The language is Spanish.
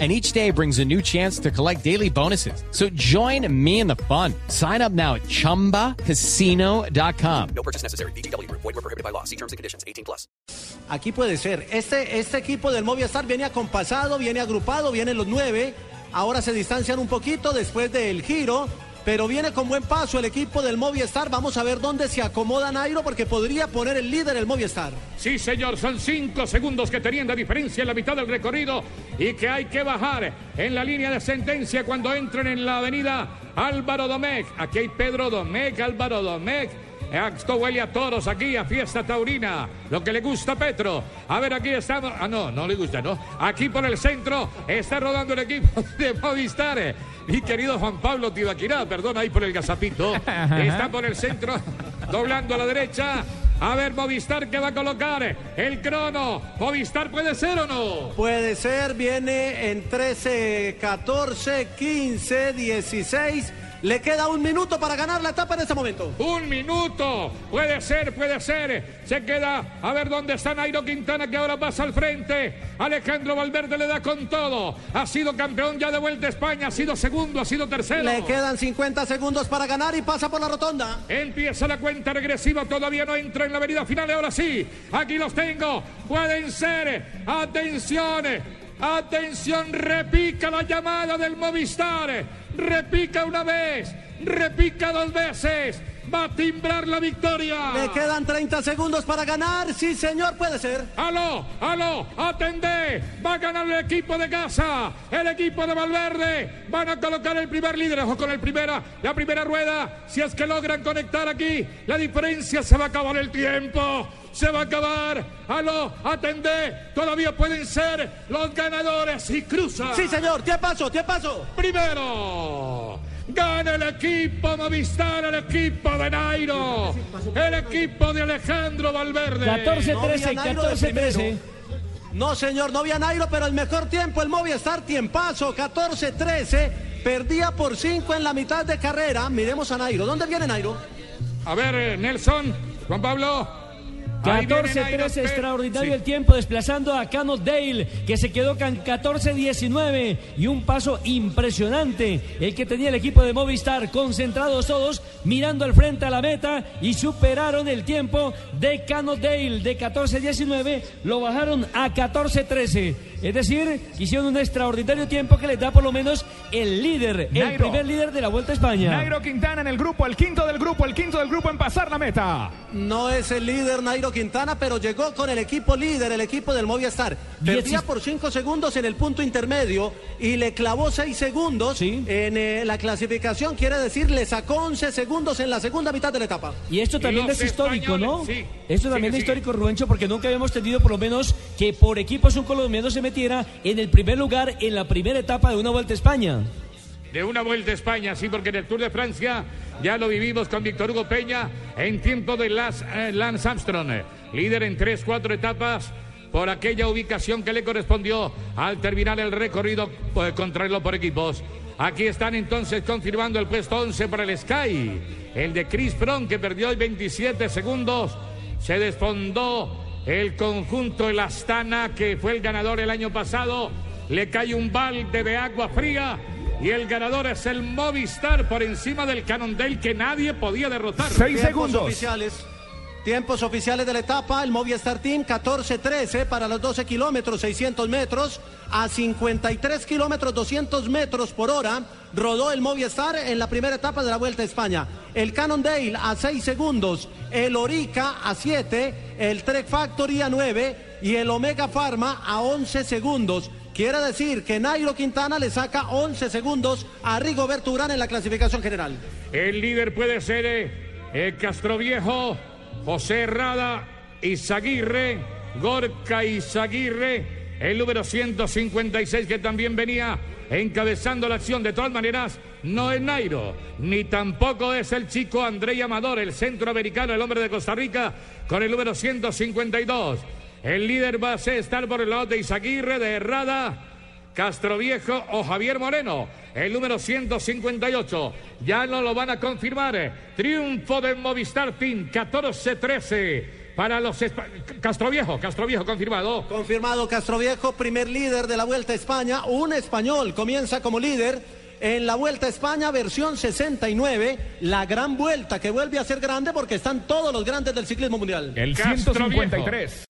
and each day brings a new chance to collect daily bonuses. So join me in the fun. Sign up now at ChumbaCasino.com. No purchase necessary. BGW. Void were prohibited by law. See terms and conditions. 18 plus. Aquí puede ser. Este, este equipo del Movistar viene acompasado, viene agrupado, vienen los nueve. Ahora se distancian un poquito después del giro. Pero viene con buen paso el equipo del Movistar. Vamos a ver dónde se acomoda Nairo porque podría poner el líder el Movistar. Sí, señor, son cinco segundos que tenían de diferencia en la mitad del recorrido y que hay que bajar en la línea de sentencia cuando entren en la avenida Álvaro Domecq. Aquí hay Pedro Domecq, Álvaro Domecq. Esto huele a toros aquí, a fiesta taurina. Lo que le gusta a Petro. A ver, aquí estamos. Ah, no, no le gusta, ¿no? Aquí por el centro está rodando el equipo de Movistar. Mi querido Juan Pablo Tibaquirá, perdón ahí por el gazapito. Está por el centro, doblando a la derecha. A ver, Movistar que va a colocar el crono. ¿Movistar puede ser o no? Puede ser, viene en 13, 14, 15, 16. Le queda un minuto para ganar la etapa en este momento. Un minuto. Puede ser, puede ser. Se queda a ver dónde está Nairo Quintana que ahora pasa al frente. Alejandro Valverde le da con todo. Ha sido campeón ya de vuelta a España. Ha sido segundo, ha sido tercero. Le quedan 50 segundos para ganar y pasa por la rotonda. Empieza la cuenta regresiva. Todavía no entra en la avenida final. Ahora sí. Aquí los tengo. Pueden ser. Atención. Atención, repica la llamada del Movistar. Repica una vez, repica dos veces. Va a timbrar la victoria. Le quedan 30 segundos para ganar. Sí, señor, puede ser. Aló, aló, atendé. Va a ganar el equipo de casa. El equipo de Valverde. Van a colocar el primer líder. Ojo con el primera, la primera rueda. Si es que logran conectar aquí, la diferencia se va a acabar el tiempo se va a acabar. Aló, atendé. Todavía pueden ser los ganadores y cruza. Sí, señor. ¿Qué pasó? ¿Qué pasó? Primero. Gana el equipo Movistar, el equipo de Nairo, el equipo de Alejandro Valverde. 14-13, 14-13. No, señor, no había Nairo, pero el mejor tiempo, el Movistar, tiempazo, 14-13. Perdía por 5 en la mitad de carrera. Miremos a Nairo. ¿Dónde viene Nairo? A ver, Nelson, Juan Pablo. 14-13, extraordinario el tiempo, desplazando a Cano Dale, que se quedó con 14-19 y un paso impresionante, el que tenía el equipo de Movistar, concentrados todos, mirando al frente a la meta y superaron el tiempo de Cano Dale de 14-19, lo bajaron a 14-13. Es decir, hicieron un extraordinario tiempo que les da por lo menos el líder, el primer líder de la Vuelta a España. Nairo Quintana en el grupo, el quinto del grupo, el quinto del grupo en pasar la meta. No es el líder Nairo Quintana, pero llegó con el equipo líder, el equipo del Movistar. Perdía por cinco segundos en el punto intermedio y le clavó seis segundos en eh, la clasificación. Quiere decir, le sacó 11 segundos en la segunda mitad de la etapa. Y esto también es histórico, ¿no? Sí. Esto también es histórico, Rubencho, porque nunca habíamos tenido por lo menos que por equipos un colombiano se metiera en el primer lugar en la primera etapa de una Vuelta a España. De una Vuelta a España, sí, porque en el Tour de Francia ya lo vivimos con Víctor Hugo Peña en tiempo de las, eh, Lance Armstrong, líder en tres, cuatro etapas por aquella ubicación que le correspondió al terminar el recorrido eh, contrarreloj por equipos. Aquí están entonces confirmando el puesto 11 para el Sky. El de Chris Froome que perdió hoy 27 segundos. Se desfondó el conjunto El Astana que fue el ganador el año pasado. Le cae un balde de agua fría. Y el ganador es el Movistar por encima del Cannondale que nadie podía derrotar. Seis segundos. oficiales. Tiempos oficiales de la etapa, el Movistar Team 14-13 para los 12 kilómetros, 600 metros, a 53 kilómetros, 200 metros por hora, rodó el Movistar en la primera etapa de la Vuelta a España. El Cannondale a 6 segundos, el Orica a 7, el Trek Factory a 9 y el Omega Pharma a 11 segundos. Quiere decir que Nairo Quintana le saca 11 segundos a Rigoberto Urán en la clasificación general. El líder puede ser eh, eh, Castroviejo, José Herrada, Izaguirre, Gorka Izaguirre el número 156 que también venía encabezando la acción. De todas maneras, no es Nairo, ni tampoco es el chico André Amador, el centroamericano, el hombre de Costa Rica, con el número 152. El líder va a estar por el lado de Izaguirre, de Herrada. Castroviejo o Javier Moreno, el número 158. Ya no lo van a confirmar. Triunfo de Movistar Team 14-13 para los Castroviejo, Castroviejo confirmado. Confirmado Castroviejo, primer líder de la Vuelta a España, un español comienza como líder en la Vuelta a España versión 69, la gran vuelta que vuelve a ser grande porque están todos los grandes del ciclismo mundial. El 153.